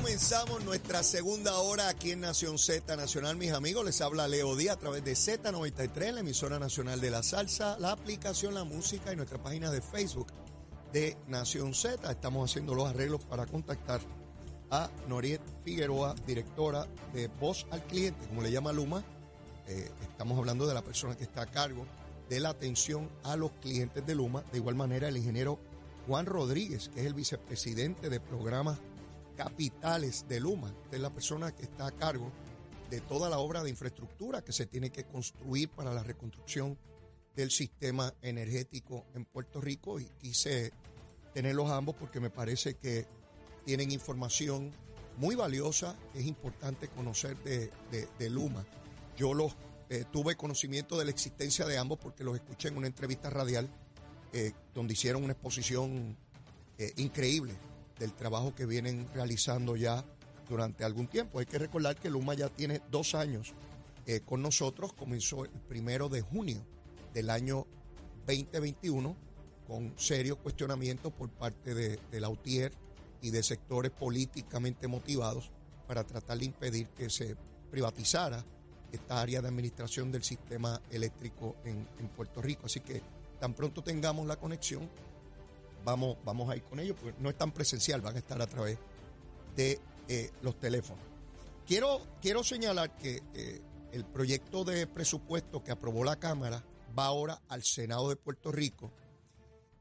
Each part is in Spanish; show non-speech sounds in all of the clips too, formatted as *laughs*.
Comenzamos nuestra segunda hora aquí en Nación Z Nacional, mis amigos. Les habla Leo Díaz a través de Z93, la emisora nacional de la salsa, la aplicación La Música y nuestra página de Facebook de Nación Z. Estamos haciendo los arreglos para contactar a Noriet Figueroa, directora de Voz al Cliente, como le llama Luma. Eh, estamos hablando de la persona que está a cargo de la atención a los clientes de Luma. De igual manera, el ingeniero Juan Rodríguez, que es el vicepresidente de programas capitales de Luma. Esta es la persona que está a cargo de toda la obra de infraestructura que se tiene que construir para la reconstrucción del sistema energético en Puerto Rico y quise tenerlos ambos porque me parece que tienen información muy valiosa, es importante conocer de, de- de Luma. Yo los eh, tuve conocimiento de la existencia de ambos porque los escuché en una entrevista radial eh, donde hicieron una exposición eh, increíble del trabajo que vienen realizando ya durante algún tiempo. Hay que recordar que Luma ya tiene dos años eh, con nosotros, comenzó el primero de junio del año 2021 con serios cuestionamientos por parte de, de la UTIER y de sectores políticamente motivados para tratar de impedir que se privatizara esta área de administración del sistema eléctrico en, en Puerto Rico. Así que tan pronto tengamos la conexión, vamos, vamos a ir con ellos, porque no es tan presencial, van a estar a través de eh, los teléfonos. Quiero, quiero señalar que eh, el proyecto de presupuesto que aprobó la Cámara va ahora al Senado de Puerto Rico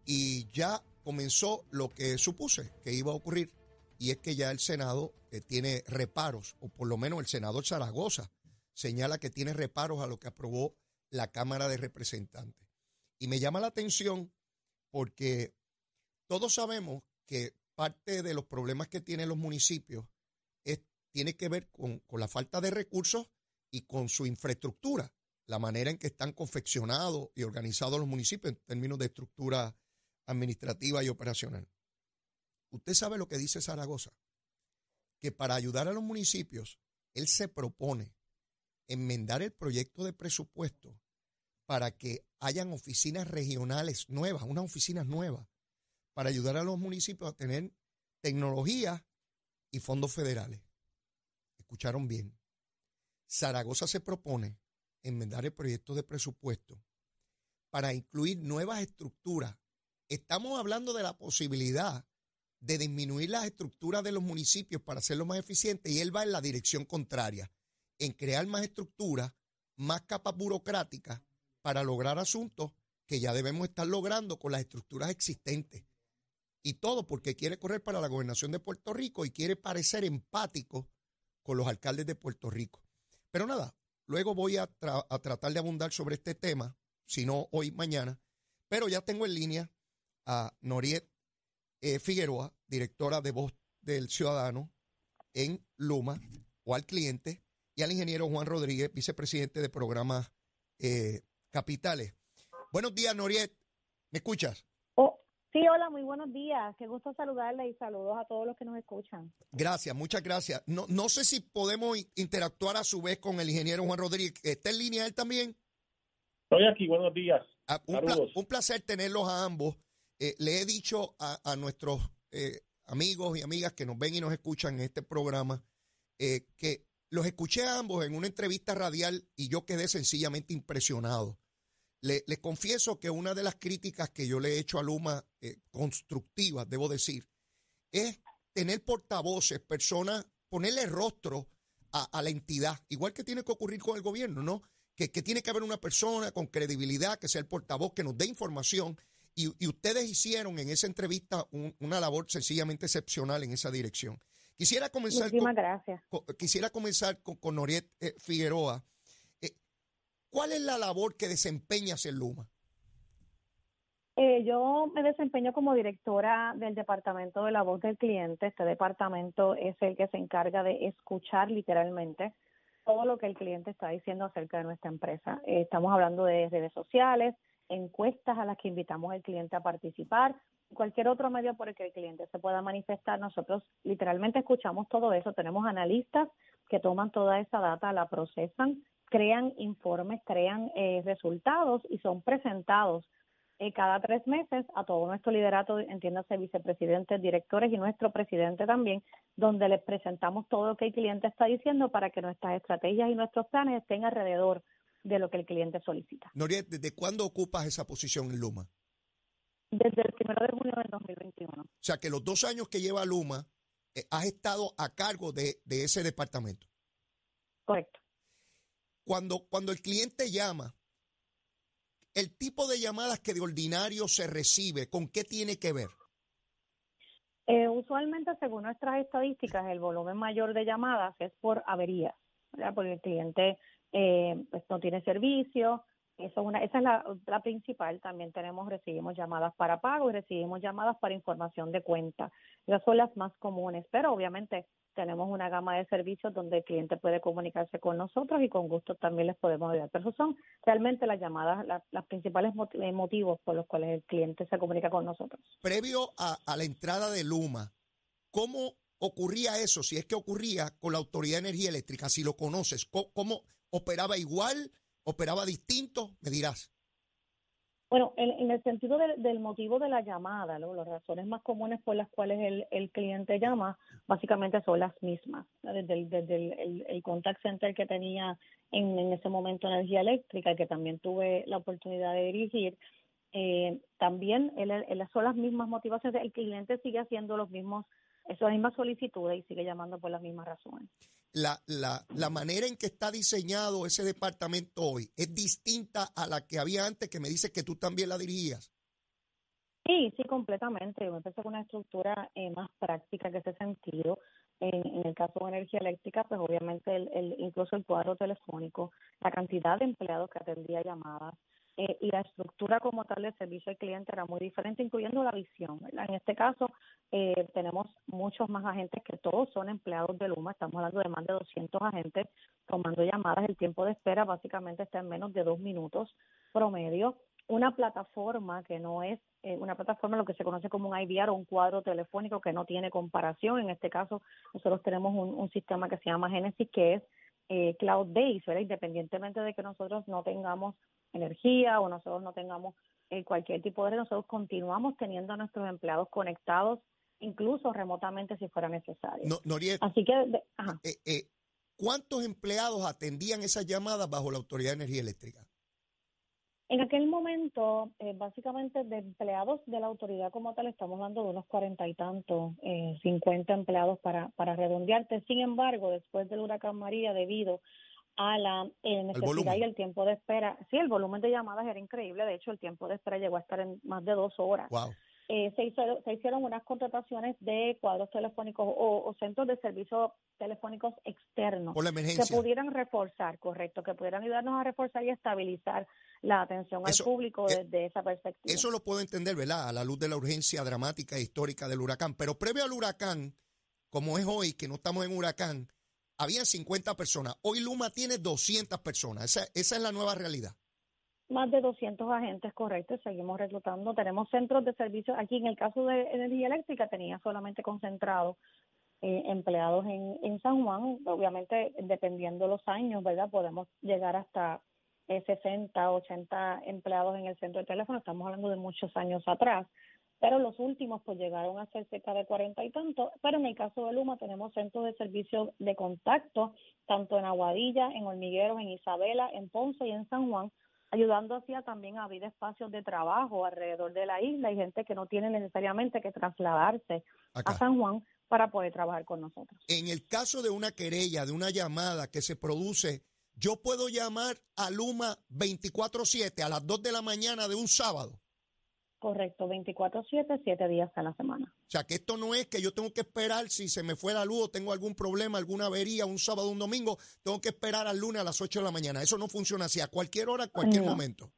y ya comenzó lo que supuse que iba a ocurrir y es que ya el Senado eh, tiene reparos, o por lo menos el senador Zaragoza señala que tiene reparos a lo que aprobó la Cámara de Representantes. Y me llama la atención porque todos sabemos que parte de los problemas que tienen los municipios es, tiene que ver con, con la falta de recursos y con su infraestructura, la manera en que están confeccionados y organizados los municipios en términos de estructura administrativa y operacional. Usted sabe lo que dice Zaragoza, que para ayudar a los municipios, él se propone enmendar el proyecto de presupuesto para que hayan oficinas regionales nuevas, unas oficinas nuevas, para ayudar a los municipios a tener tecnología y fondos federales. Escucharon bien. Zaragoza se propone enmendar el proyecto de presupuesto para incluir nuevas estructuras. Estamos hablando de la posibilidad de disminuir las estructuras de los municipios para hacerlo más eficiente y él va en la dirección contraria, en crear más estructuras, más capas burocráticas para lograr asuntos que ya debemos estar logrando con las estructuras existentes. Y todo porque quiere correr para la gobernación de Puerto Rico y quiere parecer empático con los alcaldes de Puerto Rico. Pero nada, luego voy a, tra- a tratar de abundar sobre este tema, si no hoy, mañana. Pero ya tengo en línea a Noriet eh, Figueroa, directora de Voz del Ciudadano en Luma, o al cliente, y al ingeniero Juan Rodríguez, vicepresidente de programas eh, capitales. Buenos días, Noriet. ¿Me escuchas? Sí, hola, muy buenos días. Qué gusto saludarle y saludos a todos los que nos escuchan. Gracias, muchas gracias. No, no sé si podemos in- interactuar a su vez con el ingeniero Juan Rodríguez. ¿Está en línea él también? Estoy aquí, buenos días. Ah, un, pla- Saludos. un placer tenerlos a ambos. Eh, le he dicho a, a nuestros eh, amigos y amigas que nos ven y nos escuchan en este programa eh, que los escuché a ambos en una entrevista radial y yo quedé sencillamente impresionado. Le- les confieso que una de las críticas que yo le he hecho a Luma, eh, constructivas, debo decir, es tener portavoces, personas, ponerle rostro a, la entidad, igual que tiene que ocurrir con el gobierno, ¿no? Que, tiene que haber una persona con credibilidad, que sea el portavoz, que nos dé información. Y, ustedes hicieron en esa entrevista una labor sencillamente excepcional en esa dirección. Quisiera comenzar con, gracias. quisiera comenzar con, con Noriet eh, Figueroa. ¿Cuál es la labor que desempeñas en Luma? Eh, yo me desempeño como directora del Departamento de la Voz del Cliente. Este departamento es el que se encarga de escuchar literalmente todo lo que el cliente está diciendo acerca de nuestra empresa. Eh, estamos hablando de redes sociales, encuestas a las que invitamos al cliente a participar, cualquier otro medio por el que el cliente se pueda manifestar. Nosotros literalmente escuchamos todo eso. Tenemos analistas que toman toda esa data, la procesan, crean informes, crean eh, resultados y son presentados eh, cada tres meses a todo nuestro liderato, entiéndase vicepresidentes, directores y nuestro presidente también, donde les presentamos todo lo que el cliente está diciendo para que nuestras estrategias y nuestros planes estén alrededor de lo que el cliente solicita. Noriet, ¿desde cuándo ocupas esa posición en Luma? Desde el primero de junio del 2021. O sea que los dos años que lleva Luma, eh, has estado a cargo de, de ese departamento. Correcto. Cuando, cuando el cliente llama el tipo de llamadas que de ordinario se recibe, ¿con qué tiene que ver? Eh, usualmente, según nuestras estadísticas, el volumen mayor de llamadas es por averías, porque el cliente eh, pues, no tiene servicio. Eso una, esa es la, la, principal. También tenemos, recibimos llamadas para pago y recibimos llamadas para información de cuenta. Esas son las más comunes, pero obviamente tenemos una gama de servicios donde el cliente puede comunicarse con nosotros y con gusto también les podemos ayudar. Pero son realmente las llamadas, las principales eh, motivos por los cuales el cliente se comunica con nosotros. Previo a, la entrada de Luma, ¿cómo ocurría eso? Si es que ocurría con la Autoridad de Energía Eléctrica, si lo conoces, cómo operaba igual? ¿Operaba distinto? Me dirás. Bueno, en, el sentido del motivo de la llamada, las razones más comunes por las cuales el, cliente llama, básicamente son las mismas. Desde, el, desde el, contact center que tenía en, ese momento energía eléctrica, que también tuve la oportunidad de dirigir, eh, también son las mismas motivaciones. El cliente sigue haciendo los mismos, esas mismas solicitudes y sigue llamando por las mismas razones la, la, la, manera en que está diseñado ese departamento hoy es distinta a la que había antes, que me dice que tú también la dirigías. Sí, sí, completamente. Yo empecé con una estructura eh, más práctica que ese sentido. En, en, el caso de energía eléctrica, pues obviamente el, el, incluso el cuadro telefónico, la cantidad de empleados que atendía llamadas, eh, y la estructura como tal del servicio al cliente era muy diferente, incluyendo la visión. En este caso, eh, tenemos muchos más agentes que todos son empleados de Luma, estamos hablando de más de 200 agentes tomando llamadas, el tiempo de espera básicamente está en menos de dos minutos promedio. Una plataforma que no es eh, una plataforma, lo que se conoce como un IVR o un cuadro telefónico que no tiene comparación. En este caso, nosotros tenemos un, un sistema que se llama Genesis, que es eh, cloud-based, independientemente de que nosotros no tengamos energía o nosotros no tengamos eh, cualquier tipo de red, nosotros continuamos teniendo a nuestros empleados conectados, incluso remotamente si fuera necesario. No, Así que, eh, eh, ¿cuántos empleados atendían esas llamadas bajo la Autoridad de Energía Eléctrica? En aquel momento, eh, básicamente de empleados de la autoridad como tal, estamos hablando de unos cuarenta y tantos, eh, cincuenta empleados para, para redondearte. Sin embargo, después del huracán María, debido a la eh, necesidad y el tiempo de espera, sí, el volumen de llamadas era increíble. De hecho, el tiempo de espera llegó a estar en más de dos horas. Eh, se, se hicieron unas contrataciones de cuadros telefónicos o, centros de servicios telefónicos externos que pudieran reforzar, correcto, que pudieran ayudarnos a reforzar y estabilizar la atención al público eh, desde esa perspectiva. Eso lo puedo entender, ¿verdad? A la luz de la urgencia dramática e histórica del huracán. Pero previo al huracán, como es hoy, que no estamos en huracán, había 50 personas. Hoy Luma tiene 200 personas. Esa, es la nueva realidad más de 200 agentes, correctos, seguimos reclutando. Tenemos centros de servicio, aquí en el caso de energía eléctrica tenía solamente concentrado eh, empleados en, en San Juan, obviamente dependiendo los años, ¿verdad? Podemos llegar hasta eh, 60, 80 empleados en el centro de teléfono, estamos hablando de muchos años atrás, pero los últimos pues llegaron a ser cerca de 40 y tanto, pero en el caso de Luma tenemos centros de servicio de contacto, tanto en Aguadilla, en Hormigueros, en Isabela, en Ponce y en San Juan, ayudando así a también a abrir espacios de trabajo alrededor de la isla y gente que no tiene necesariamente que trasladarse Acá. a San Juan para poder trabajar con nosotros. En el caso de una querella, de una llamada que se produce, yo puedo llamar a Luma 24/7 a las 2 de la mañana de un sábado. Correcto, 24/7, 7 días a la semana. O sea, que esto no es que yo tengo que esperar si se me fue la luz o tengo algún problema, alguna avería, un sábado, un domingo, tengo que esperar al lunes a las 8 de la mañana. Eso no funciona así, a cualquier hora, a cualquier No. momento.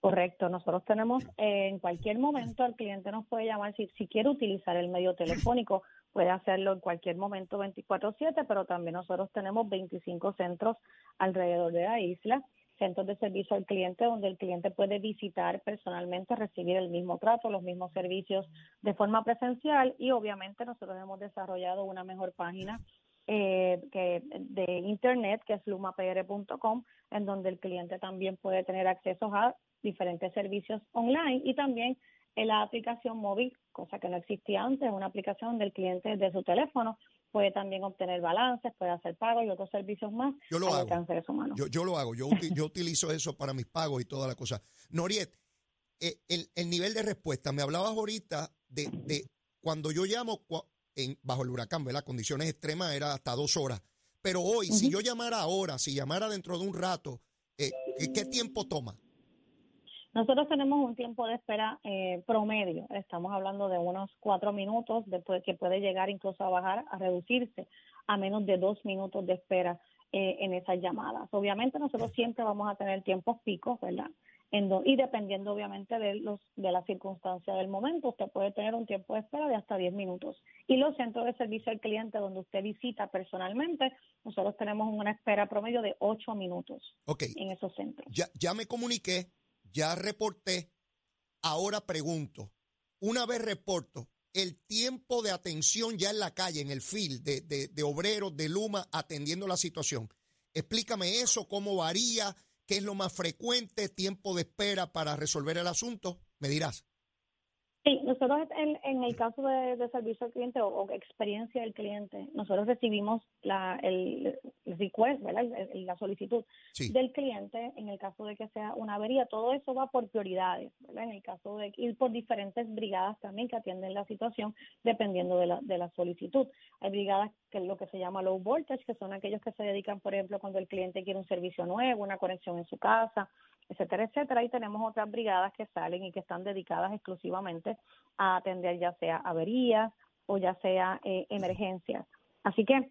Correcto, nosotros tenemos eh, en cualquier momento el cliente nos puede llamar si, si quiere utilizar el medio telefónico, puede hacerlo en cualquier momento 24/7, pero también nosotros tenemos 25 centros alrededor de la isla, centros de servicio al cliente donde el cliente puede visitar personalmente, recibir el mismo trato, los mismos servicios de forma presencial y obviamente nosotros hemos desarrollado una mejor página eh, que de internet que es lumapr.com en donde el cliente también puede tener acceso a diferentes servicios online y también en la aplicación móvil, cosa que no existía antes, una aplicación donde el cliente desde su teléfono puede también obtener balances, puede hacer pagos y otros servicios más Yo lo hago. Yo, yo lo hago, yo, yo utilizo eso para mis pagos y toda la cosa. Noriet, eh, el, el nivel de respuesta, me hablabas ahorita de, de cuando yo llamo en, bajo el huracán, ¿verdad? Condiciones extremas era hasta dos horas. Pero hoy, si yo llamara ahora, si llamara dentro de un rato, eh, ¿qué- ¿qué tiempo toma? Nosotros tenemos un tiempo de espera eh, promedio, estamos hablando de unos cuatro minutos, después que puede llegar incluso a bajar, a reducirse a menos de dos minutos de espera eh, en esas llamadas. Obviamente nosotros siempre vamos a tener tiempos picos, ¿verdad? En do- y dependiendo obviamente de los de la circunstancia del momento, usted puede tener un tiempo de espera de hasta 10 minutos. Y los centros de servicio al cliente donde usted visita personalmente, nosotros tenemos una espera promedio de 8 minutos en esos centros. ya, ya me comuniqué, ya reporté, ahora pregunto, una vez reporto, el tiempo de atención ya en la calle, en el field de, de, de obreros de Luma atendiendo la situación. Explícame eso, cómo varía, qué es lo más frecuente, tiempo de espera para resolver el asunto, me dirás. Sí, nosotros en, en el caso de, de servicio al cliente o, o experiencia del cliente, nosotros recibimos la, el, el request, ¿verdad? El- el- la solicitud Sí. del cliente en el caso de que sea una avería. Todo eso va por prioridades, ¿verdad? En el caso de ir por diferentes brigadas también que atienden la situación dependiendo de la, de la solicitud. Hay brigadas que es lo que se llama low voltage, que son aquellos que se dedican, por ejemplo, cuando el cliente quiere un servicio nuevo, una conexión en su casa, etcétera, etcétera. Y tenemos otras brigadas que salen y que están dedicadas exclusivamente a atender ya sea averías o ya sea eh, emergencias. Así que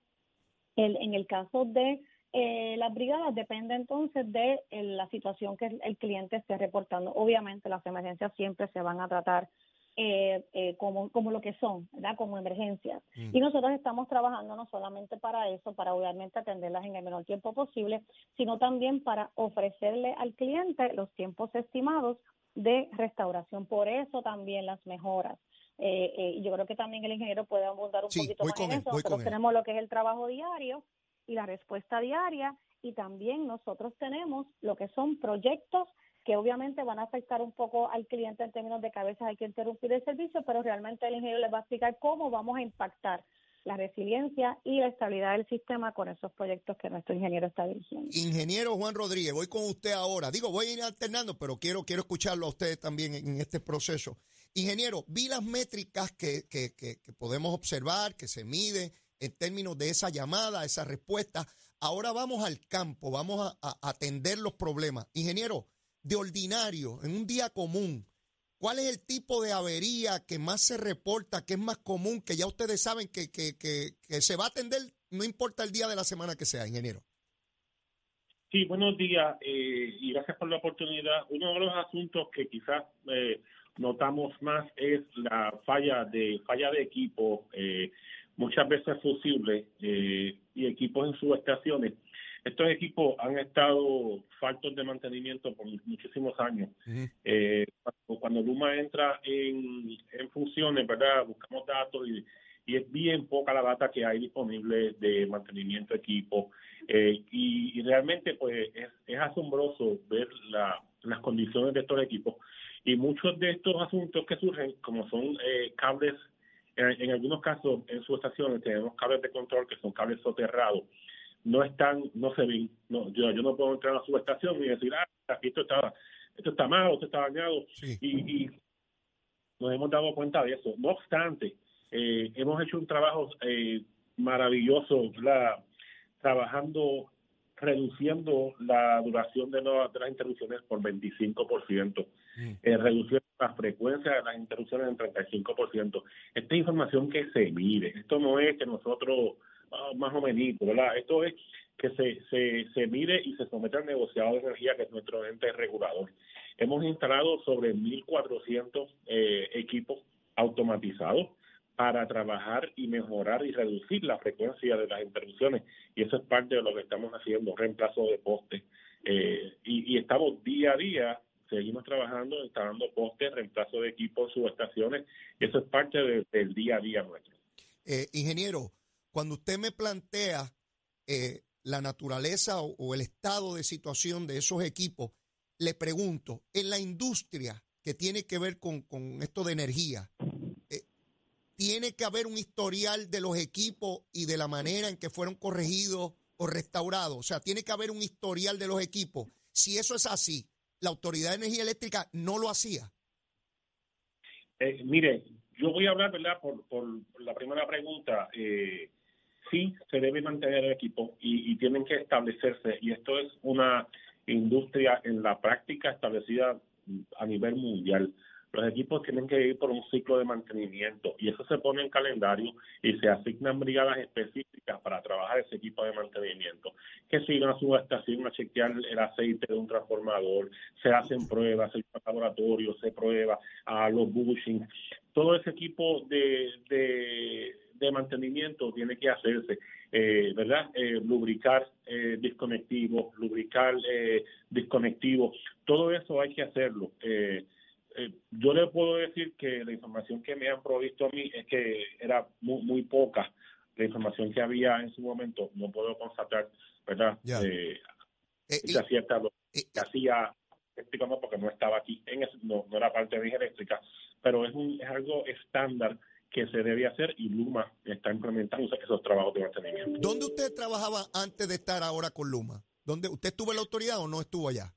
el, en el caso de eh, las brigadas depende entonces de eh, la situación que el, cliente esté reportando. Obviamente las emergencias siempre se van a tratar eh, eh, como, como lo que son, ¿verdad? Como emergencias. Mm. Y nosotros estamos trabajando no solamente para eso, para obviamente atenderlas en el menor tiempo posible, sino también para ofrecerle al cliente los tiempos estimados de restauración. Por eso también las mejoras. Eh, eh, y yo creo que también el ingeniero puede abundar un Sí, poquito más en él, eso. Nosotros él. tenemos lo que es el trabajo diario y la respuesta diaria y también nosotros tenemos lo que son proyectos que obviamente van a afectar un poco al cliente en términos de veces hay que interrumpir el servicio, pero realmente el ingeniero les va a explicar cómo vamos a impactar la resiliencia y la estabilidad del sistema con esos proyectos que nuestro ingeniero está dirigiendo. Ingeniero Juan Rodríguez, voy con usted ahora. Digo, voy a ir alternando, pero quiero, quiero escucharlo a ustedes también en, este proceso. Ingeniero, vi las métricas que, que- que- que podemos observar, que se mide en términos de esa llamada, esa respuesta. Ahora vamos al campo, vamos a atender los problemas. Ingeniero, de ordinario, en un día común, ¿cuál es el tipo de avería que más se reporta, que es más común, que ya ustedes saben que, que- que- se va a atender, no importa el día de la semana que sea, ingeniero? Sí, buenos días eh, y gracias por la oportunidad. Uno de los asuntos que quizás eh, notamos más es la falla de falla de equipo, eh, muchas veces fusibles eh, y equipos en subestaciones. Estos equipos han estado faltos de mantenimiento por muchísimos años. Eh, cuando, cuando Luma entra en, en funciones, ¿verdad? Buscamos datos y, y es bien poca la data que hay disponible de mantenimiento de equipo. Eh, y, y realmente pues es, es asombroso ver la- las condiciones de estos equipos y muchos de estos asuntos que surgen como son eh, cables en, en algunos casos en subestaciones tenemos cables de control que son cables soterrados no están no se ven no yo, yo no puedo entrar a la subestación y decir ah esto está, esto está mal, esto está dañado, y, y, nos hemos dado cuenta de eso. No obstante, eh, hemos hecho un trabajo eh, maravilloso, la, trabajando reduciendo la duración de, de las interrupciones por 25%, mm. eh, reduciendo la frecuencia de las interrupciones en 35%. Esta información que se mide, esto no es que nosotros, ah, más o menos, ¿verdad? Esto es que se, se, se mire y se somete al negociado de energía, que es nuestro ente regulador. Hemos instalado sobre 1.400 eh, equipos automatizados para trabajar y mejorar y reducir la frecuencia de las interrupciones. Y eso es parte de lo que estamos haciendo, reemplazo de postes. Eh, y, estamos día a día, seguimos trabajando, instalando postes, reemplazo de equipos, subestaciones. Eso es parte del día a día nuestro. Eh, ingeniero, cuando usted me plantea eh, la naturaleza o, el estado de situación de esos equipos, le pregunto, en la industria que tiene que ver con, con esto de energía, tiene que haber un historial de los equipos y de la manera en que fueron corregidos o restaurados. O sea, tiene que haber un historial de los equipos. Si eso es así, la Autoridad de Energía Eléctrica no lo hacía. Eh, mire, yo voy a hablar, ¿verdad? Por, la primera pregunta. Eh, sí, se debe mantener el equipo y, y tienen que establecerse. Y esto es una industria en la práctica establecida a nivel mundial los equipos tienen que ir por un ciclo de mantenimiento y eso se pone en calendario y se asignan brigadas específicas para trabajar ese equipo de mantenimiento. Que si una subestación a chequear el aceite de un transformador, se hacen pruebas, el laboratorio se prueba a los bushings, todo ese equipo de, de, mantenimiento tiene que hacerse, eh, ¿verdad? Eh, lubricar eh, disconectivos, lubricar eh, disconectivos, todo eso hay que hacerlo. Eh, eh, yo le puedo decir que la información que me han provisto a mí es que era muy, muy poca la información que había en su momento. No puedo constatar, ¿verdad? Eh, y, cierta lo que hacía porque no estaba aquí, en no, no, era parte de mi eléctrica, pero es, un, es algo estándar que se debe hacer y Luma está implementando esos trabajos de mantenimiento. ¿Dónde usted trabajaba antes de estar ahora con Luma? ¿Dónde, ¿Usted estuvo en la autoridad o no estuvo allá?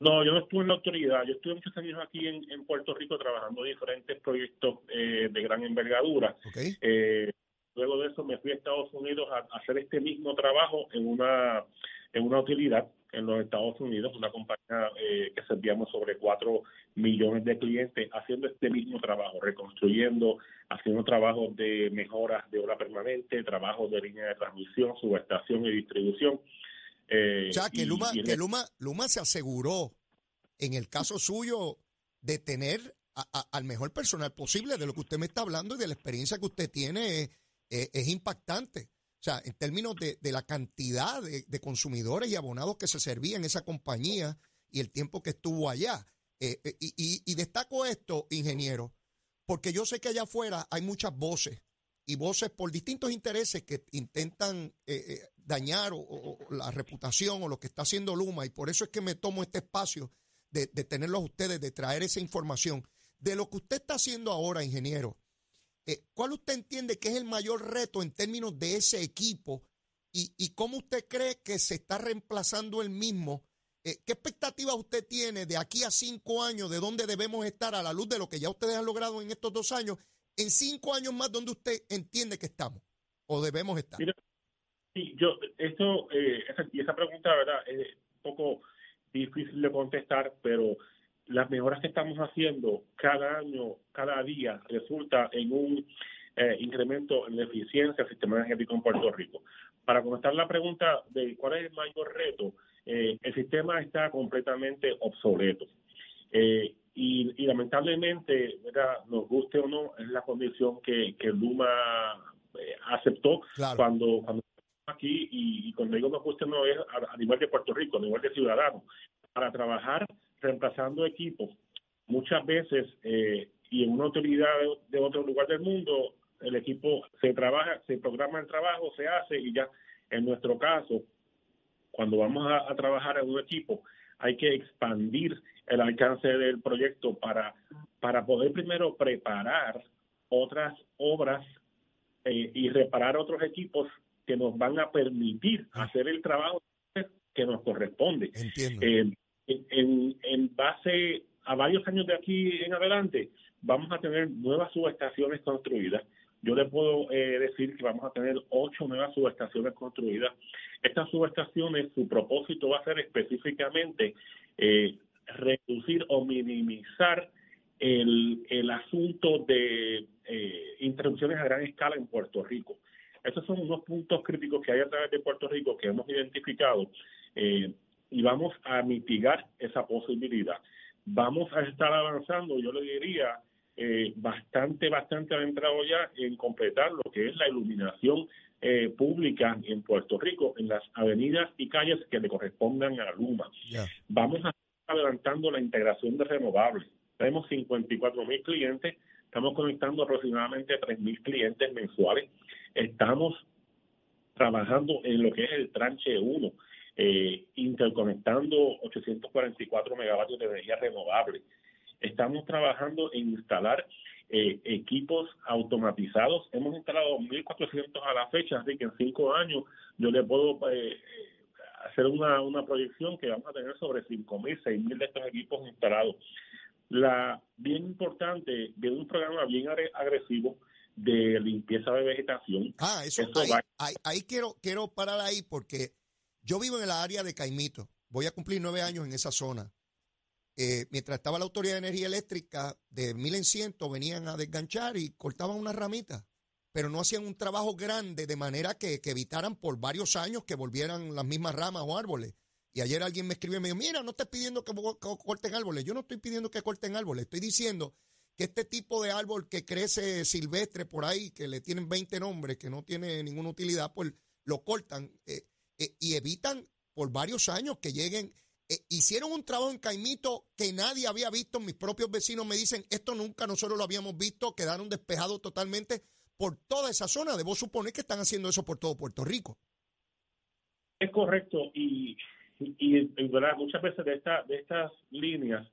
No, yo no estuve en la autoridad. Yo estuve muchos años aquí en, Puerto Rico trabajando en diferentes proyectos eh, de gran envergadura. Eh, luego de eso me fui a Estados Unidos a, hacer este mismo trabajo en una en una utilidad en los Estados Unidos, una compañía eh, que servíamos sobre cuatro millones de clientes, haciendo este mismo trabajo, reconstruyendo, haciendo trabajos de mejoras de obra permanente, trabajos de línea de transmisión, subestación y distribución. Eh, o sea, que, Luma, que Luma, Luma se aseguró, en el caso suyo, de tener al mejor personal posible. De lo que usted me está hablando y de la experiencia que usted tiene es, impactante. O sea, en términos de, la cantidad de, consumidores y abonados que se servían en esa compañía y el tiempo que estuvo allá. Eh, eh, y, y, destaco esto, ingeniero, porque yo sé que allá afuera hay muchas voces y voces por distintos intereses que intentan dañar o, la reputación o lo que está haciendo Luma y por eso es que me tomo este espacio de, tenerlos ustedes, de traer esa información. De lo que usted está haciendo ahora, ingeniero, eh, ¿cuál usted entiende que es el mayor reto en términos de ese equipo y, y cómo usted cree que se está reemplazando el mismo? Eh, ¿Qué expectativas usted tiene de aquí a cinco años, de dónde debemos estar a la luz de lo que ya ustedes han logrado en estos dos años? En cinco años más, ¿dónde usted entiende que estamos o debemos estar? Sí, yo, esto, eh, y esa pregunta, ¿verdad? Es un poco difícil de contestar, pero las mejoras que estamos haciendo cada año, cada día, resulta en un eh, incremento en la eficiencia del sistema energético en Puerto Rico. Para contestar la pregunta de cuál es el mayor reto, eh, el sistema está completamente obsoleto. Eh, y, y, lamentablemente, ¿verdad? nos guste o no, es la condición que, que Luma eh, aceptó cuando, cuando aquí y, cuando digo no guste no es a, nivel de Puerto Rico, a nivel de ciudadanos, para trabajar reemplazando equipos. Muchas veces, eh, y en una autoridad de, otro lugar del mundo, el equipo se trabaja, se programa el trabajo, se hace y ya. En nuestro caso, cuando vamos a, trabajar en un equipo, hay que expandir el alcance del proyecto para, para poder primero preparar otras obras eh, y reparar otros equipos que nos van a permitir ah. hacer el trabajo que nos corresponde. Entiendo. Eh, en, base a varios años de aquí en adelante, vamos a tener nuevas subestaciones construidas. Yo le puedo eh, decir que vamos a tener ocho nuevas subestaciones construidas. Estas subestaciones, su propósito va a ser específicamente eh, reducir o minimizar el, asunto de eh, interrupciones a gran escala en Puerto Rico. Esos son unos puntos críticos que hay a través de Puerto Rico que hemos identificado y vamos a mitigar esa posibilidad. Vamos a estar avanzando, yo le diría, eh, bastante, bastante adentrado ya en completar lo que es la iluminación eh, pública en Puerto Rico, en las avenidas y calles que le correspondan a Luma. Vamos a estar adelantando la integración de renovables. Tenemos 54 mil clientes, estamos conectando aproximadamente 3 mil clientes mensuales. Estamos trabajando en lo que es el tranche 1, eh, interconectando 844 megavatios de energía renovable. Estamos trabajando en instalar eh, equipos automatizados. Hemos instalado 1.400 a la fecha, así que en cinco años yo le puedo eh, hacer una, una proyección que vamos a tener sobre 5.000, 6.000 de estos equipos instalados. La bien importante, de un programa bien agresivo de limpieza de vegetación. Ah, eso, ahí, ahí, quiero, quiero parar ahí porque yo vivo en el área de Caimito. Voy a cumplir nueve años en esa zona. Eh, mientras estaba la Autoridad de Energía Eléctrica, de mil en ciento venían a desganchar y cortaban una ramita, pero no hacían un trabajo grande de manera que, evitaran por varios años que volvieran las mismas ramas o árboles. Y ayer alguien me escribió y me dijo, mira, no estoy pidiendo que, corten árboles. Yo no estoy pidiendo que corten árboles. Estoy diciendo que este tipo de árbol que crece silvestre por ahí, que le tienen 20 nombres, que no tiene ninguna utilidad, pues lo cortan eh, eh, y evitan por varios años que lleguen eh, hicieron un trabajo en Caimito que nadie había visto. Mis propios vecinos me dicen, esto nunca nosotros lo habíamos visto, quedaron despejados totalmente por toda esa zona. Debo suponer que están haciendo eso por todo Puerto Rico. Es correcto y, y, ¿verdad? muchas veces de, esta, de estas líneas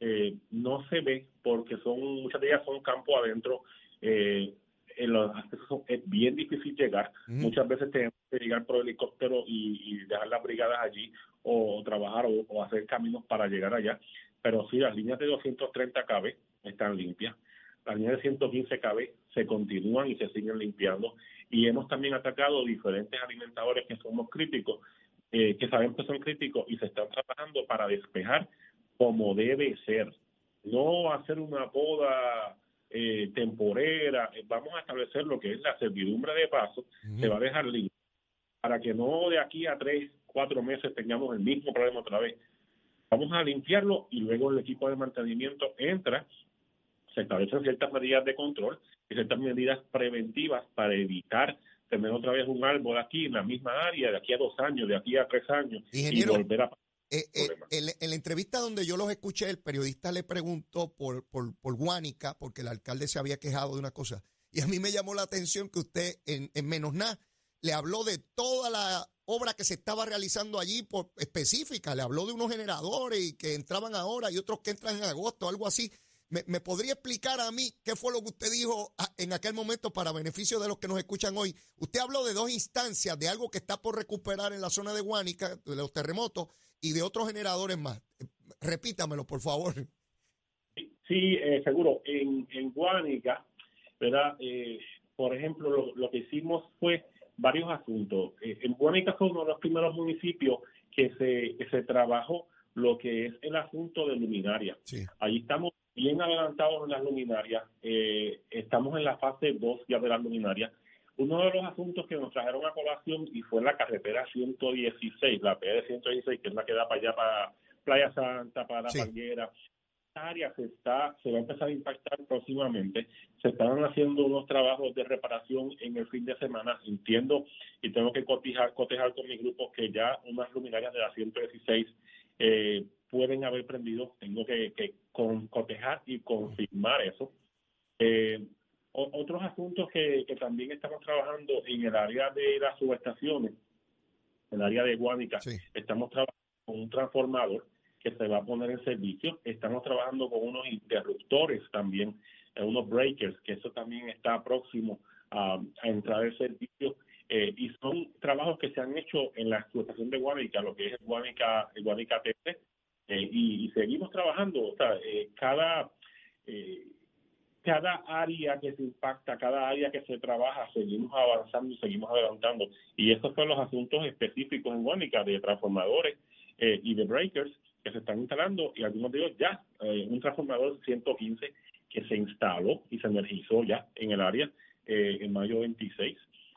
eh, no se ve porque son muchas de ellas son campo adentro. Eh, en los accesos es bien difícil llegar. Muchas veces tenemos que llegar por helicóptero y, dejar las brigadas allí o trabajar o, hacer caminos para llegar allá. Pero sí, las líneas de 230 kb están limpias. Las líneas de 115 kb se continúan y se siguen limpiando. Y hemos también atacado diferentes alimentadores que somos críticos, eh, que sabemos que son críticos y se están trabajando para despejar como debe ser. No hacer una poda eh, temporera, eh, vamos a establecer lo que es la servidumbre de paso, se va a dejar libre para que no de aquí a tres, cuatro meses tengamos el mismo problema otra vez. Vamos a limpiarlo y luego el equipo de mantenimiento entra, se establecen ciertas medidas de control y ciertas medidas preventivas para evitar tener otra vez un árbol aquí en la misma área de aquí a dos años, de aquí a tres años y volver a eh, eh, en, la entrevista donde yo los escuché, el periodista le preguntó por, por, por Guánica, porque el alcalde se había quejado de una cosa. Y a mí me llamó la atención que usted, en, en menos nada, le habló de toda la obra que se estaba realizando allí por específica. Le habló de unos generadores y que entraban ahora y otros que entran en agosto, algo así. ¿Me, podría explicar a mí qué fue lo que usted dijo en aquel momento para beneficio de los que nos escuchan hoy? Usted habló de dos instancias, de algo que está por recuperar en la zona de Guánica, de los terremotos, y de otros generadores más. Repítamelo, por favor. Sí, eh, seguro. En, en Guánica, ¿verdad? Eh, por ejemplo, lo, que hicimos fue varios asuntos. Eh, en Guánica fue uno de los primeros municipios que se, que se trabajó lo que es el asunto de luminaria. Sí. Ahí estamos bien adelantados en las luminarias. estamos en la fase 2 ya de las luminarias. Uno de los asuntos que nos trajeron a colación y fue la carretera 116, la PD 116, que es la que da para allá, para Playa Santa, para la sí. Esta área se está, se va a empezar a impactar próximamente. Se están haciendo unos trabajos de reparación en el fin de semana. Entiendo y tengo que cotejar, cotejar con mi grupo que ya unas luminarias de la 116 eh, pueden haber prendido. Tengo que, que con, cotejar y confirmar eso. Eh, otros asuntos que, también estamos trabajando en el área de las subestaciones, en el área de Guánica, estamos trabajando con un transformador que se va a poner en servicio. Estamos trabajando con unos interruptores también, eh, unos breakers, que eso también está próximo a, entrar en servicio. Eh, y son trabajos que se han hecho en la explotación de Guánica, lo que es Guánica, Guánica TC, y, seguimos trabajando, o sea, cada cada área que se impacta, cada área que se trabaja, seguimos avanzando, seguimos adelantando. Y estos son los asuntos específicos en Guánica de transformadores y de breakers que se están instalando y algunos de ellos ya, un transformador 115 que se instaló y se energizó ya en el área eh, en mayo 26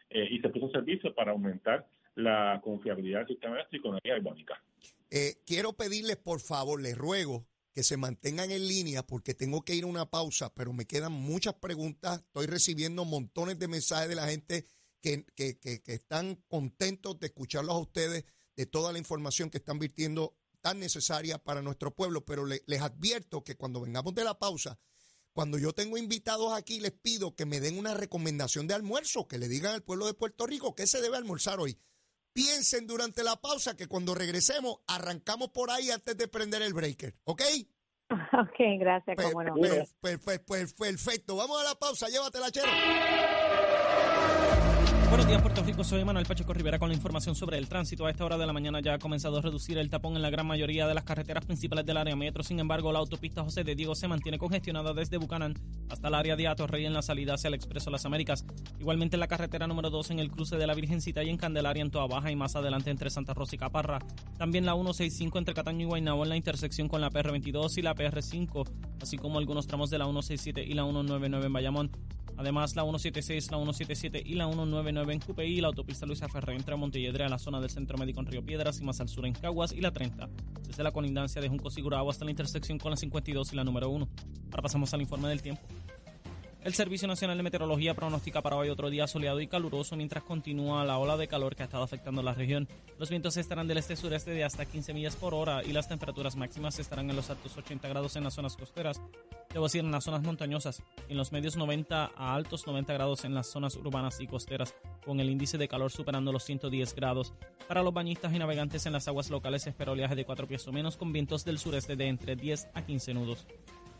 eh, y se puso en servicio para aumentar la confiabilidad del sistema eléctrico en área urbánica. Eh, quiero pedirles, por favor, les ruego que se mantengan en línea porque tengo que ir a una pausa, pero me quedan muchas preguntas. Estoy recibiendo montones de mensajes de la gente que, que, que, están contentos de escucharlos a ustedes, de toda la información que están virtiendo tan necesaria para nuestro pueblo, pero les advierto que cuando vengamos de la pausa, cuando yo tengo invitados aquí, les pido que me den una recomendación de almuerzo, que le digan al pueblo de Puerto Rico qué se debe almorzar hoy. Piensen durante la pausa que cuando regresemos, arrancamos por ahí antes de prender el breaker, ¿ok? *laughs* Ok, gracias, cómo no. perfecto, vamos a la pausa, llévatela, chero. Buenos días, Puerto Rico. Soy Manuel Pacheco Rivera con la información sobre el tránsito. A esta hora de la mañana ya ha comenzado a reducir el tapón en la gran mayoría de las carreteras principales del área metro. Sin embargo, la autopista José de Diego se mantiene congestionada desde Bucanán hasta el área de Atorrey en la salida hacia el Expreso Las Américas. Igualmente en la carretera número 2 en el cruce de la Virgencita y en Candelaria en Toa Baja y más adelante entre Santa Rosa y Caparra. También la 165 entre Cataño y Guaynabo en la intersección con la PR22 y la PR5, así como algunos tramos de la 167 y la 199 en Bayamón. Además, la 176, la 177 y la 199 en Cupeí, la autopista Luisa Ferrer entre Montelledre a la zona del Centro Médico en Río Piedras y más al sur en Caguas y la 30, desde la colindancia de Junco Sigurado hasta la intersección con la 52 y la número 1. Ahora pasamos al informe del tiempo. El Servicio Nacional de Meteorología pronostica para hoy otro día soleado y caluroso mientras continúa la ola de calor que ha estado afectando la región. Los vientos estarán del este-sureste de hasta 15 millas por hora y las temperaturas máximas estarán en los altos 80 grados en las zonas costeras, debo decir en las zonas montañosas, en los medios 90 a altos 90 grados en las zonas urbanas y costeras, con el índice de calor superando los 110 grados. Para los bañistas y navegantes en las aguas locales espera oleaje de 4 pies o menos con vientos del sureste de entre 10 a 15 nudos.